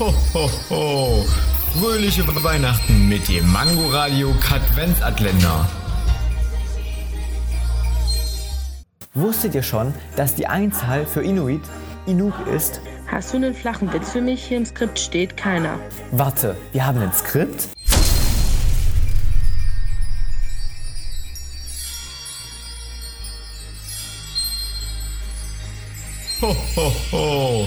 Ho, ho, ho. Fröhliche Weihnachten mit dem Mangoradio Katwenzatländer. Wusstet ihr schon, dass die Einzahl für Inuit Inuk ist? Hast du einen flachen Witz für mich? Hier im Skript steht keiner. Warte, wir haben ein Skript? Ho, ho, ho.